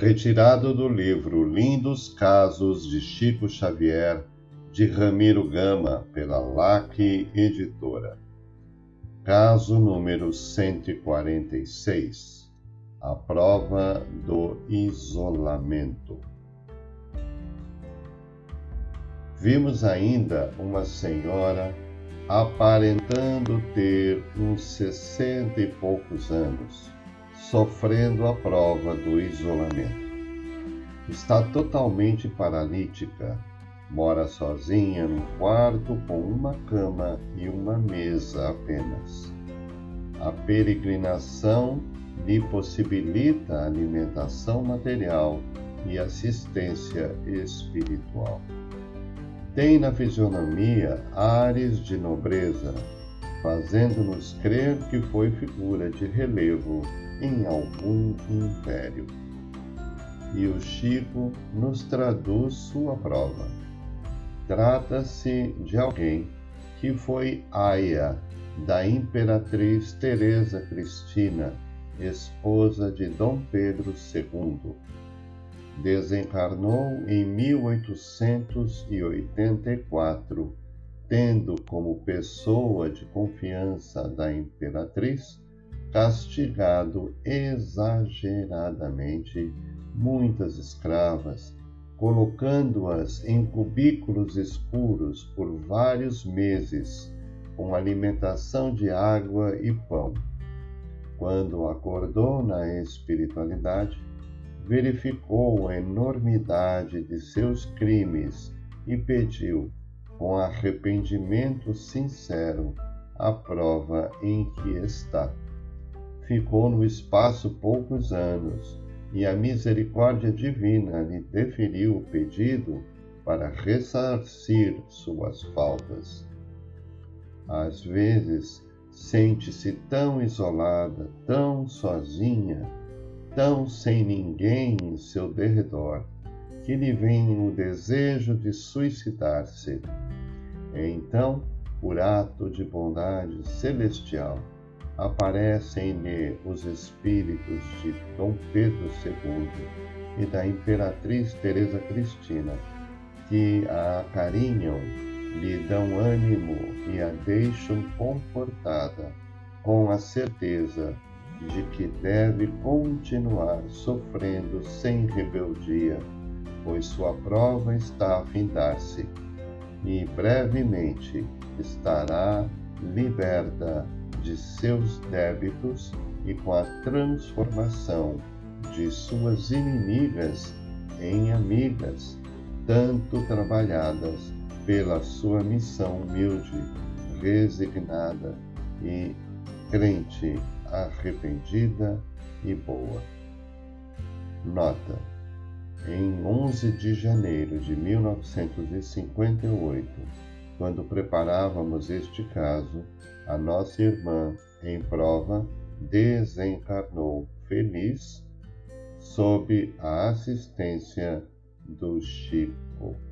Retirado do livro Lindos Casos de Chico Xavier, de Ramiro Gama, pela LAC Editora. Caso número 146 A prova do isolamento. Vimos ainda uma senhora aparentando ter uns sessenta e poucos anos, sofrendo a prova do isolamento. Está totalmente paralítica, mora sozinha num quarto com uma cama e uma mesa apenas. A peregrinação lhe possibilita alimentação material e assistência espiritual. Tem na fisionomia ares de nobreza, fazendo-nos crer que foi figura de relevo em algum império. E o Chico nos traduz sua prova. Trata-se de alguém que foi aia da imperatriz Teresa Cristina, esposa de Dom Pedro II desencarnou em 1884, tendo como pessoa de confiança da imperatriz castigado exageradamente muitas escravas, colocando-as em cubículos escuros por vários meses, com alimentação de água e pão. Quando acordou na espiritualidade, verificou a enormidade de seus crimes e pediu, com arrependimento sincero, a prova em que está. Ficou no espaço poucos anos, e a misericórdia divina lhe deferiu o pedido para ressarcir suas faltas. Às vezes, sente-se tão isolada, tão sozinha, tão sem ninguém em seu derredor, que lhe vem o desejo de suicidar-se. Então, por ato de bondade celestial, aparecem-lhe os espíritos de Dom Pedro II e da Imperatriz Teresa Cristina, que a acarinham, lhe dão ânimo e a deixam confortada, com a certeza de que deve continuar sofrendo sem rebeldia, pois sua prova está a findar-se e brevemente estará liberta de seus débitos e com a transformação de suas inimigas em amigas, tanto trabalhadas pela sua missão humilde, resignada e crente arrependida e boa. Nota: em 11 de janeiro de 1958, quando preparávamos este caso, a nossa irmã em prova desencarnou feliz sob a assistência do Chico.